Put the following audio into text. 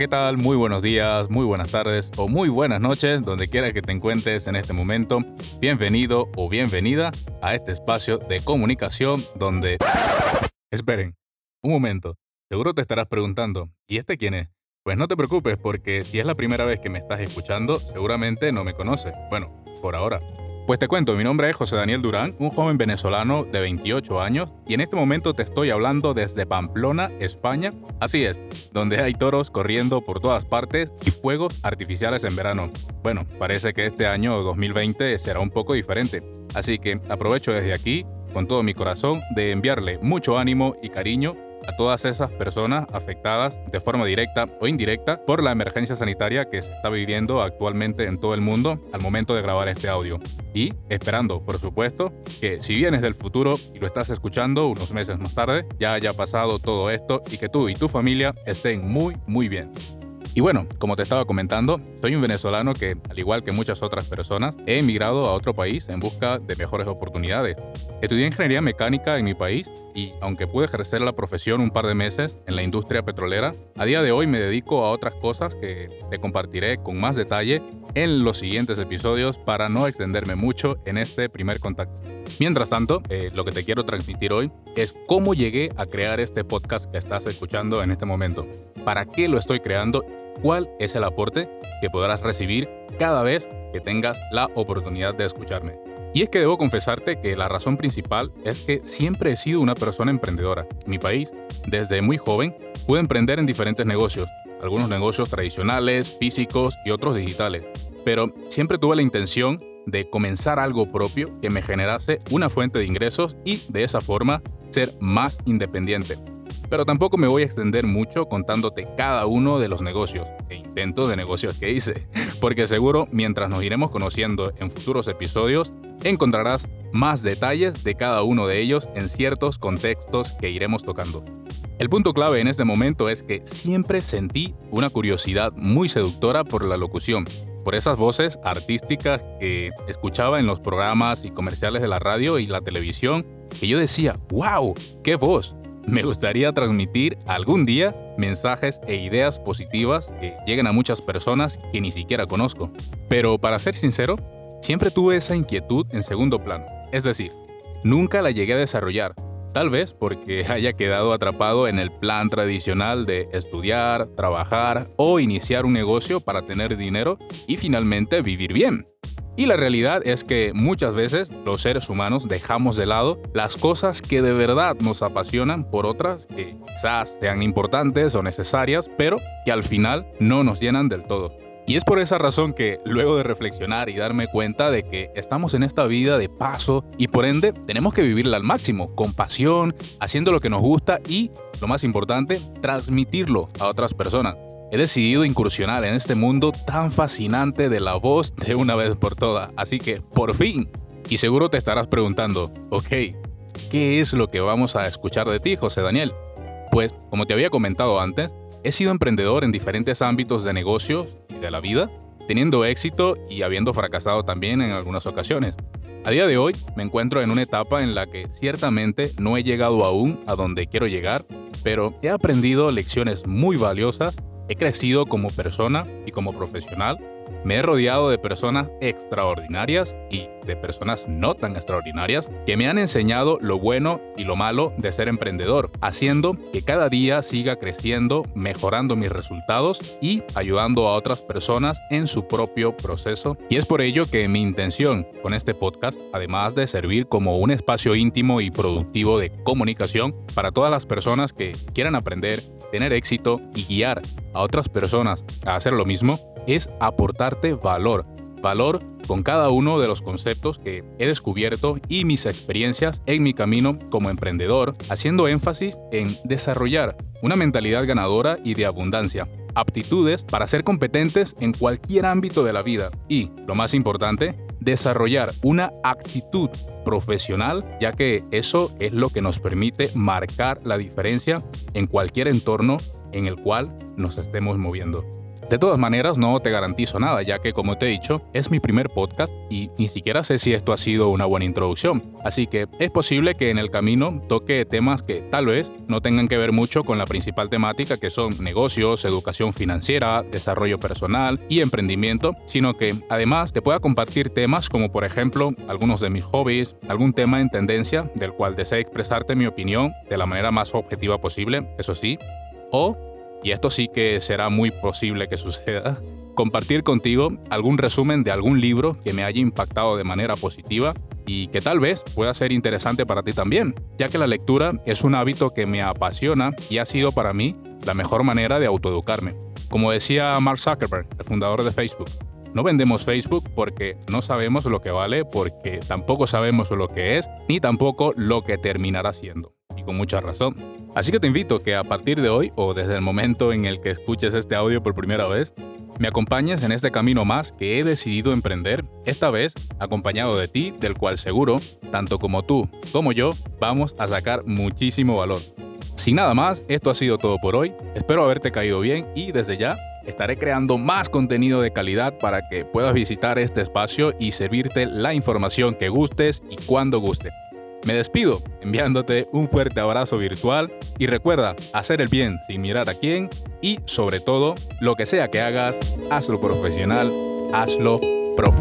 ¿qué tal? Muy buenos días, muy buenas tardes o muy buenas noches, donde quiera que te encuentres en este momento. Bienvenido o bienvenida a este espacio de comunicación donde... Esperen, un momento. Seguro te estarás preguntando, ¿y este quién es? Pues no te preocupes porque si es la primera vez que me estás escuchando, seguramente no me conoces. Bueno, por ahora. Pues te cuento, mi nombre es José Daniel Durán, un joven venezolano de 28 años y en este momento te estoy hablando desde Pamplona, España. Así es, donde hay toros corriendo por todas partes y fuegos artificiales en verano. Bueno, parece que este año 2020 será un poco diferente, así que aprovecho desde aquí, con todo mi corazón, de enviarle mucho ánimo y cariño a todas esas personas afectadas de forma directa o indirecta por la emergencia sanitaria que se está viviendo actualmente en todo el mundo al momento de grabar este audio. Y esperando, por supuesto, que si vienes del futuro y lo estás escuchando unos meses más tarde, ya haya pasado todo esto y que tú y tu familia estén muy, muy bien. Y bueno, como te estaba comentando, soy un venezolano que, al igual que muchas otras personas, he emigrado a otro país en busca de mejores oportunidades. Estudié ingeniería mecánica en mi país y, aunque pude ejercer la profesión un par de meses en la industria petrolera, a día de hoy me dedico a otras cosas que te compartiré con más detalle en los siguientes episodios para no extenderme mucho en este primer contacto. Mientras tanto, eh, lo que te quiero transmitir hoy es cómo llegué a crear este podcast que estás escuchando en este momento. ¿Para qué lo estoy creando? ¿Cuál es el aporte que podrás recibir cada vez que tengas la oportunidad de escucharme? Y es que debo confesarte que la razón principal es que siempre he sido una persona emprendedora. En mi país, desde muy joven, pude emprender en diferentes negocios, algunos negocios tradicionales, físicos y otros digitales. Pero siempre tuve la intención de comenzar algo propio que me generase una fuente de ingresos y de esa forma ser más independiente. Pero tampoco me voy a extender mucho contándote cada uno de los negocios e intentos de negocios que hice, porque seguro mientras nos iremos conociendo en futuros episodios, encontrarás más detalles de cada uno de ellos en ciertos contextos que iremos tocando. El punto clave en este momento es que siempre sentí una curiosidad muy seductora por la locución por esas voces artísticas que escuchaba en los programas y comerciales de la radio y la televisión, que yo decía, wow, qué voz. Me gustaría transmitir algún día mensajes e ideas positivas que lleguen a muchas personas que ni siquiera conozco. Pero para ser sincero, siempre tuve esa inquietud en segundo plano. Es decir, nunca la llegué a desarrollar, Tal vez porque haya quedado atrapado en el plan tradicional de estudiar, trabajar o iniciar un negocio para tener dinero y finalmente vivir bien. Y la realidad es que muchas veces los seres humanos dejamos de lado las cosas que de verdad nos apasionan por otras que quizás sean importantes o necesarias, pero que al final no nos llenan del todo. Y es por esa razón que, luego de reflexionar y darme cuenta de que estamos en esta vida de paso y por ende tenemos que vivirla al máximo, con pasión, haciendo lo que nos gusta y, lo más importante, transmitirlo a otras personas. He decidido incursionar en este mundo tan fascinante de la voz de una vez por todas, así que por fin. Y seguro te estarás preguntando, ok, ¿qué es lo que vamos a escuchar de ti, José Daniel? Pues, como te había comentado antes, He sido emprendedor en diferentes ámbitos de negocios de la vida, teniendo éxito y habiendo fracasado también en algunas ocasiones. A día de hoy me encuentro en una etapa en la que ciertamente no he llegado aún a donde quiero llegar, pero he aprendido lecciones muy valiosas, he crecido como persona y como profesional me he rodeado de personas extraordinarias y de personas no tan extraordinarias que me han enseñado lo bueno y lo malo de ser emprendedor, haciendo que cada día siga creciendo, mejorando mis resultados y ayudando a otras personas en su propio proceso. Y es por ello que mi intención con este podcast, además de servir como un espacio íntimo y productivo de comunicación para todas las personas que quieran aprender, tener éxito y guiar a otras personas a hacer lo mismo, es aportarte valor. Valor con cada uno de los conceptos que he descubierto y mis experiencias en mi camino como emprendedor, haciendo énfasis en desarrollar una mentalidad ganadora y de abundancia, aptitudes para ser competentes en cualquier ámbito de la vida y, lo más importante, desarrollar una actitud profesional, ya que eso es lo que nos permite marcar la diferencia en cualquier entorno en el cual nos estemos moviendo. De todas maneras, no te garantizo nada, ya que como te he dicho, es mi primer podcast y ni siquiera sé si esto ha sido una buena introducción. Así que es posible que en el camino toque temas que tal vez no tengan que ver mucho con la principal temática que son negocios, educación financiera, desarrollo personal y emprendimiento, sino que además te pueda compartir temas como por ejemplo algunos de mis hobbies, algún tema en tendencia del cual desee expresarte mi opinión de la manera más objetiva posible, eso sí, o y esto sí que será muy posible que suceda, compartir contigo algún resumen de algún libro que me haya impactado de manera positiva y que tal vez pueda ser interesante para ti también, ya que la lectura es un hábito que me apasiona y ha sido para mí la mejor manera de autoeducarme. Como decía Mark Zuckerberg, el fundador de Facebook, no vendemos Facebook porque no sabemos lo que vale, porque tampoco sabemos lo que es, ni tampoco lo que terminará siendo y con mucha razón. Así que te invito que a partir de hoy o desde el momento en el que escuches este audio por primera vez, me acompañes en este camino más que he decidido emprender, esta vez acompañado de ti, del cual seguro, tanto como tú como yo, vamos a sacar muchísimo valor. Sin nada más, esto ha sido todo por hoy, espero haberte caído bien y desde ya estaré creando más contenido de calidad para que puedas visitar este espacio y servirte la información que gustes y cuando guste. Me despido enviándote un fuerte abrazo virtual y recuerda hacer el bien sin mirar a quién y sobre todo, lo que sea que hagas, hazlo profesional, hazlo pro.